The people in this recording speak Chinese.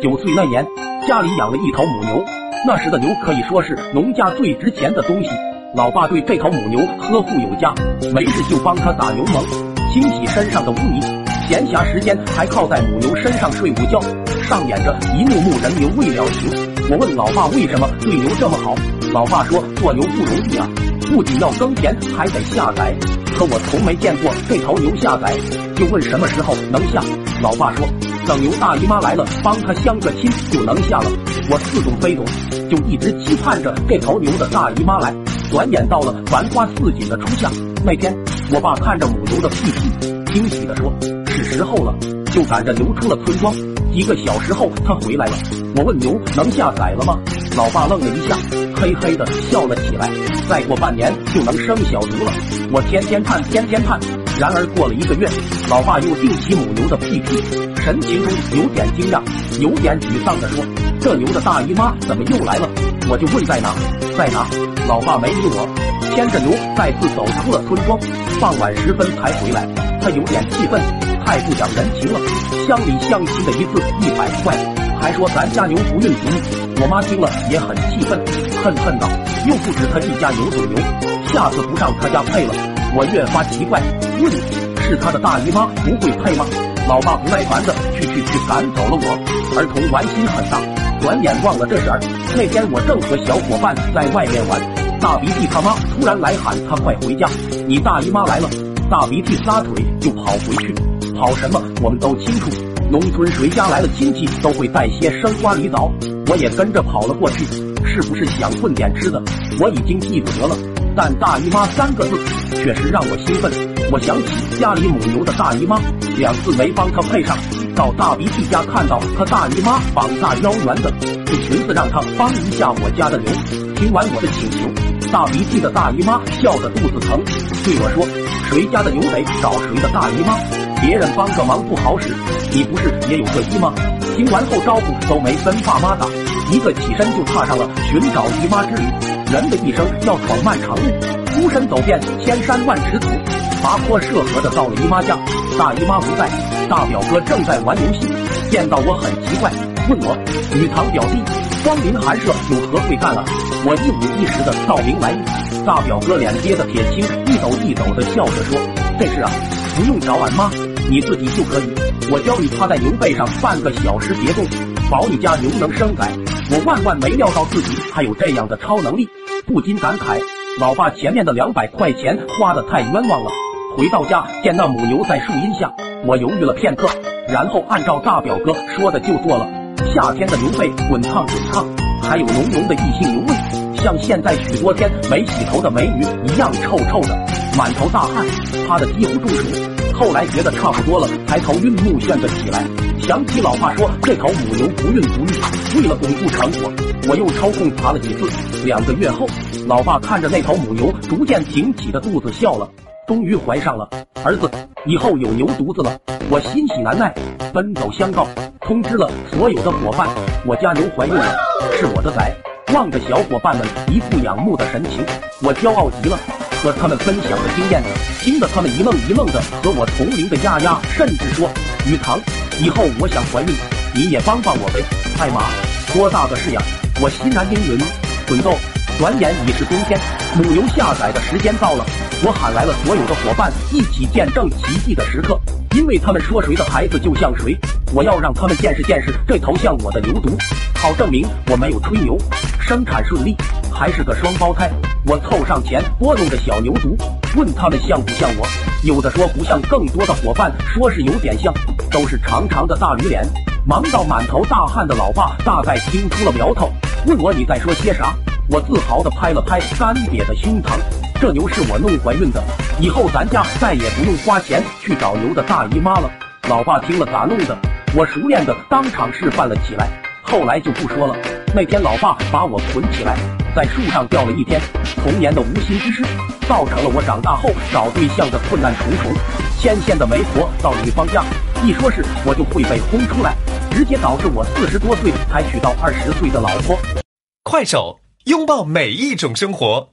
九岁那年，家里养了一头母牛，那时的牛可以说是农家最值钱的东西。老爸对这头母牛呵护有加，没事就帮它打牛虻，清洗身上的污泥，闲暇时间还靠在母牛身上睡午觉，上演着一幕幕人牛未了情。我问老爸为什么对牛这么好，老爸说做牛不容易啊，不仅要耕田，还得下崽。可我从没见过这头牛下崽，就问什么时候能下。老爸说。等牛大姨妈来了，帮她相个亲就能下了。我似懂非懂，就一直期盼着这头牛的大姨妈来。转眼到了繁花似锦的初夏，那天我爸看着母牛的屁屁，惊喜地说：“是时候了。”就赶着牛出了村庄。几个小时后，他回来了。我问牛能下崽了吗？老爸愣了一下，嘿嘿的笑了起来。再过半年就能生小犊了。我天天盼，天天盼。然而过了一个月，老爸又盯起母牛的屁屁，神情中有点惊讶，有点沮丧地说：“这牛的大姨妈怎么又来了？”我就问在哪，在哪？老爸没理我，牵着牛再次走出了村庄。傍晚时分才回来，他有点气愤，太不讲人情了。乡里乡亲的一次一百块，还说咱家牛不孕不。我妈听了也很气愤，恨恨道：“又不止他一家牛种牛，下次不上他家配了。”我越发奇怪。问是他的大姨妈不会配吗？老爸不耐烦的去去去赶走了我。儿童玩心很大，转眼忘了这事儿。那天我正和小伙伴在外面玩，大鼻涕他妈突然来喊他快回家，你大姨妈来了。大鼻涕撒腿就跑回去，跑什么我们都清楚。农村谁家来了亲戚都会带些生瓜梨枣，我也跟着跑了过去。是不是想混点吃的？我已经记不得了，但大姨妈三个字确实让我兴奋。我想起家里母牛的大姨妈，两次没帮她配上，到大鼻涕家看到他大姨妈膀大腰圆的，就寻思让他帮一下我家的牛。听完我的请求，大鼻涕的大姨妈笑得肚子疼，对我说：“谁家的牛得找谁的大姨妈，别人帮个忙不好使，你不是也有个姨吗？”听完后招呼都没跟爸妈打，一个起身就踏上了寻找姨妈之旅。人的一生要闯漫长路，孤身走遍千山万尺土。跋坡涉河的到了姨妈家，大姨妈不在，大表哥正在玩游戏，见到我很奇怪，问我女堂表弟光临寒舍有何贵干了？我一五一十的道明来意。大表哥脸憋得铁青，一抖一抖的笑着说：“这事啊，不用找俺妈，你自己就可以。我教你趴在牛背上半个小时别动，保你家牛能生崽。”我万万没料到自己还有这样的超能力，不禁感慨：老爸前面的两百块钱花的太冤枉了。回到家，见那母牛在树荫下，我犹豫了片刻，然后按照大表哥说的就做了。夏天的牛背滚烫滚烫，还有浓浓的异性牛味，像现在许多天没洗头的美女一样臭臭的，满头大汗，趴的几乎中暑。后来觉得差不多了，才头晕目眩的起来。想起老话说这头母牛不孕不育，为了巩固成果，我又抽空爬了几次。两个月后，老爸看着那头母牛逐渐挺起的肚子笑了。终于怀上了儿子，以后有牛犊子了，我欣喜难耐，奔走相告，通知了所有的伙伴，我家牛怀孕了，是我的崽。望着小伙伴们一副仰慕的神情，我骄傲极了，和他们分享的经验，听得他们一愣一愣的，和我同龄的丫丫甚至说：“雨堂，以后我想怀孕，你也帮帮我呗。”艾玛，多大个事呀？我欣然应允，滚动。转眼已是冬天，母牛下崽的时间到了。我喊来了所有的伙伴，一起见证奇迹的时刻。因为他们说谁的孩子就像谁，我要让他们见识见识这头像我的牛犊，好证明我没有吹牛。生产顺利，还是个双胞胎。我凑上前拨弄着小牛犊，问他们像不像我。有的说不像，更多的伙伴说是有点像，都是长长的大驴脸。忙到满头大汗的老爸大概听出了苗头，问我你在说些啥？我自豪地拍了拍干瘪的胸膛，这牛是我弄怀孕的，以后咱家再也不用花钱去找牛的大姨妈了。老爸听了咋弄的？我熟练的当场示范了起来，后来就不说了。那天老爸把我捆起来，在树上吊了一天，童年的无心之失，造成了我长大后找对象的困难重重。牵线的媒婆到女方家，一说是我就会被轰出来，直接导致我四十多岁才娶到二十岁的老婆。快手。拥抱每一种生活。